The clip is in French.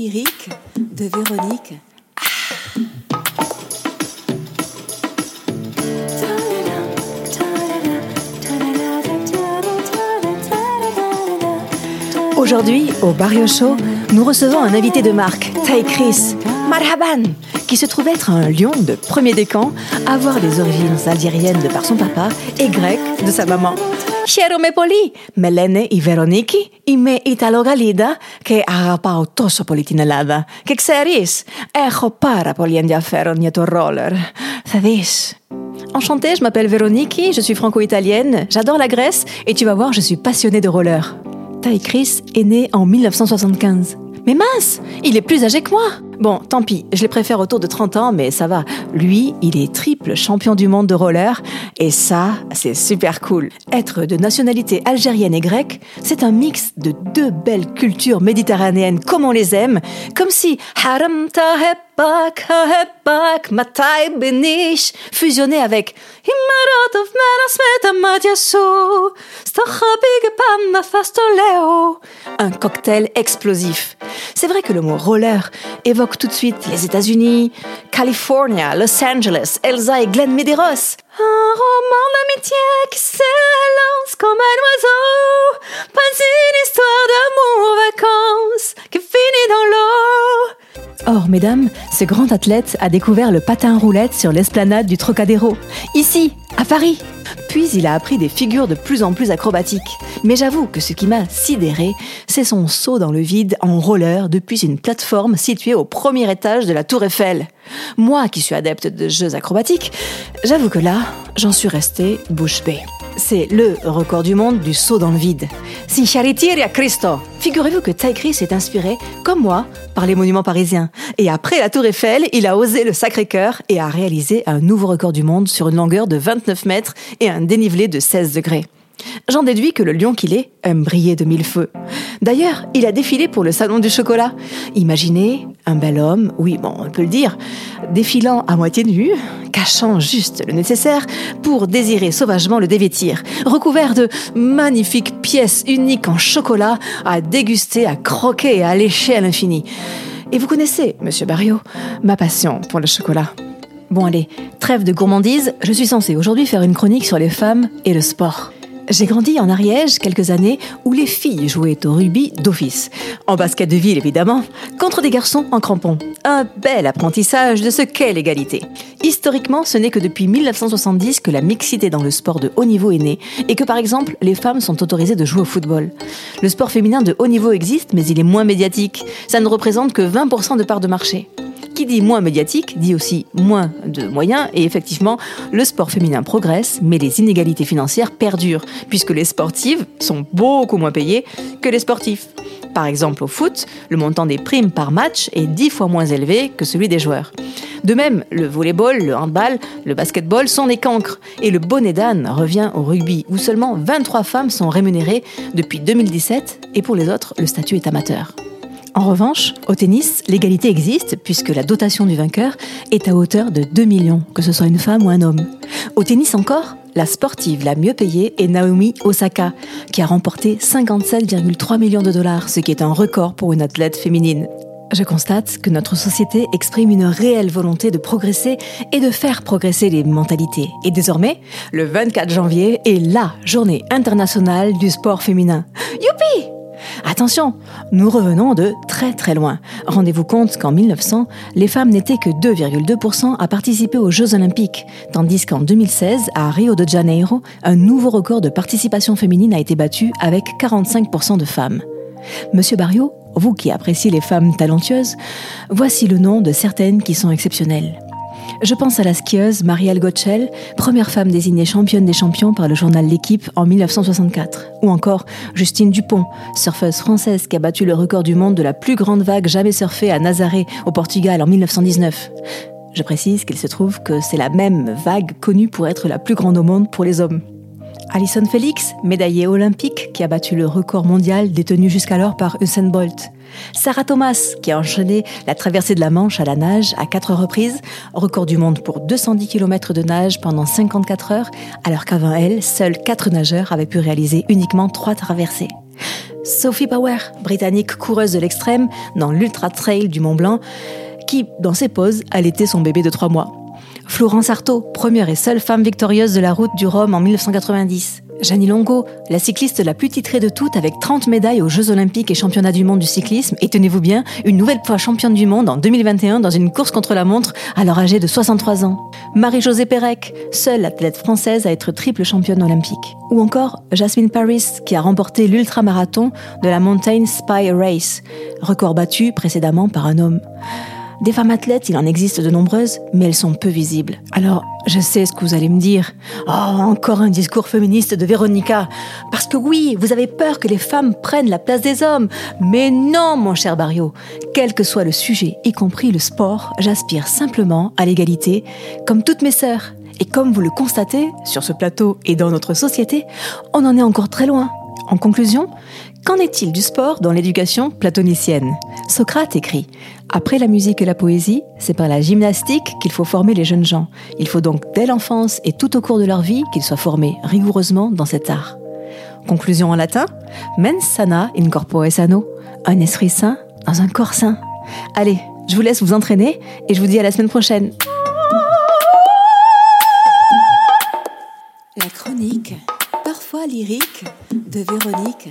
de Véronique. Aujourd'hui, au Barrio Show, nous recevons un invité de marque, Tai Chris, Marhaban, qui se trouve être un lion de premier décan, avoir des origines algériennes de par son papa et grec de sa maman. Χαίρομαι πολύ. Με λένε η Βερονίκη, είμαι Ιταλογαλίδα και αγαπάω τόσο πολύ την Ελλάδα. Και ξέρεις, έχω πάρα πολύ ενδιαφέρον για το ρόλερ. Θα δεις. Enchantée, je m'appelle Véronique, je suis franco-italienne, j'adore la Grèce et tu vas voir, je suis passionnée de roller. Ty Chris est né en 1975. Mais mince, il est plus âgé que moi. Bon, tant pis, je les préfère autour de 30 ans, mais ça va. Lui, il est triple champion du monde de roller, et ça, c'est super cool. Être de nationalité algérienne et grecque, c'est un mix de deux belles cultures méditerranéennes comme on les aime, comme si Haram Tahebak, Tahebak, Matai Benish fusionnait avec. Un cocktail explosif. C'est vrai que le mot roller évoque tout de suite les États-Unis, California, Los Angeles, Elsa et Glenn Medeiros. Un roman d'amitié qui s'élance comme un oiseau. Pas une histoire d'amour vacances qui finit dans l'eau. Or, mesdames, ce grand athlète a découvert le patin roulette sur l'esplanade du Trocadéro, ici, à Paris. Puis il a appris des figures de plus en plus acrobatiques. Mais j'avoue que ce qui m'a sidéré, c'est son saut dans le vide en roller depuis une plateforme située au premier étage de la Tour Eiffel. Moi qui suis adepte de jeux acrobatiques, j'avoue que là, j'en suis restée bouche bée. C'est le record du monde du saut dans le vide. Sincharitiria Cristo Figurez-vous que Ty Chris est inspiré, comme moi, par les monuments parisiens. Et après la Tour Eiffel, il a osé le Sacré-Cœur et a réalisé un nouveau record du monde sur une longueur de 29 mètres et un dénivelé de 16 degrés. J'en déduis que le lion qu'il est aime briller de mille feux. D'ailleurs, il a défilé pour le Salon du Chocolat. Imaginez un bel homme, oui, bon, on peut le dire, défilant à moitié nu, cachant juste le nécessaire pour désirer sauvagement le dévêtir, recouvert de magnifiques pièces uniques en chocolat à déguster, à croquer et à lécher à l'infini. Et vous connaissez, monsieur Barrio, ma passion pour le chocolat. Bon allez, trêve de gourmandise, je suis censée aujourd'hui faire une chronique sur les femmes et le sport. J'ai grandi en Ariège quelques années où les filles jouaient au rugby d'office. En basket de ville, évidemment, contre des garçons en crampons. Un bel apprentissage de ce qu'est l'égalité. Historiquement, ce n'est que depuis 1970 que la mixité dans le sport de haut niveau est née et que, par exemple, les femmes sont autorisées de jouer au football. Le sport féminin de haut niveau existe, mais il est moins médiatique. Ça ne représente que 20% de part de marché qui dit moins médiatique dit aussi moins de moyens et effectivement le sport féminin progresse mais les inégalités financières perdurent puisque les sportives sont beaucoup moins payées que les sportifs. Par exemple au foot, le montant des primes par match est dix fois moins élevé que celui des joueurs. De même, le volleyball, le handball, le basketball sont des cancres. Et le bonnet d'âne revient au rugby, où seulement 23 femmes sont rémunérées depuis 2017, et pour les autres, le statut est amateur. En revanche, au tennis, l'égalité existe puisque la dotation du vainqueur est à hauteur de 2 millions, que ce soit une femme ou un homme. Au tennis encore, la sportive la mieux payée est Naomi Osaka, qui a remporté 57,3 millions de dollars, ce qui est un record pour une athlète féminine. Je constate que notre société exprime une réelle volonté de progresser et de faire progresser les mentalités. Et désormais, le 24 janvier est la journée internationale du sport féminin. Youpi Attention, nous revenons de très très loin. Rendez-vous compte qu'en 1900, les femmes n'étaient que 2,2% à participer aux Jeux olympiques, tandis qu'en 2016, à Rio de Janeiro, un nouveau record de participation féminine a été battu avec 45% de femmes. Monsieur Barrio, vous qui appréciez les femmes talentueuses, voici le nom de certaines qui sont exceptionnelles. Je pense à la skieuse Marielle Gotchel, première femme désignée championne des champions par le journal L'équipe en 1964. Ou encore Justine Dupont, surfeuse française qui a battu le record du monde de la plus grande vague jamais surfée à Nazaré, au Portugal, en 1919. Je précise qu'il se trouve que c'est la même vague connue pour être la plus grande au monde pour les hommes. Alison Felix, médaillée olympique, qui a battu le record mondial détenu jusqu'alors par Usain Bolt. Sarah Thomas, qui a enchaîné la traversée de la Manche à la nage à quatre reprises, record du monde pour 210 km de nage pendant 54 heures, alors qu'avant elle, seuls quatre nageurs avaient pu réaliser uniquement trois traversées. Sophie Power, britannique coureuse de l'extrême dans l'Ultra Trail du Mont Blanc, qui, dans ses poses, allaitait son bébé de trois mois. Florence Artaud, première et seule femme victorieuse de la route du Rhum en 1990. Janie Longo, la cycliste la plus titrée de toutes avec 30 médailles aux Jeux Olympiques et Championnats du monde du cyclisme et tenez-vous bien, une nouvelle fois championne du monde en 2021 dans une course contre la montre alors âgée de 63 ans. Marie-Josée Pérec, seule athlète française à être triple championne olympique. Ou encore Jasmine Paris qui a remporté l'ultramarathon de la Mountain Spy Race, record battu précédemment par un homme. Des femmes athlètes, il en existe de nombreuses, mais elles sont peu visibles. Alors, je sais ce que vous allez me dire. Oh, encore un discours féministe de Véronica. Parce que oui, vous avez peur que les femmes prennent la place des hommes. Mais non, mon cher Barrio. Quel que soit le sujet, y compris le sport, j'aspire simplement à l'égalité, comme toutes mes sœurs. Et comme vous le constatez, sur ce plateau et dans notre société, on en est encore très loin. En conclusion, qu'en est-il du sport dans l'éducation platonicienne? Socrate écrit Après la musique et la poésie, c'est par la gymnastique qu'il faut former les jeunes gens. Il faut donc dès l'enfance et tout au cours de leur vie qu'ils soient formés rigoureusement dans cet art. Conclusion en latin Mens sana in corpore sano. Un esprit sain dans un corps sain. Allez, je vous laisse vous entraîner et je vous dis à la semaine prochaine. Lyrique, de Véronique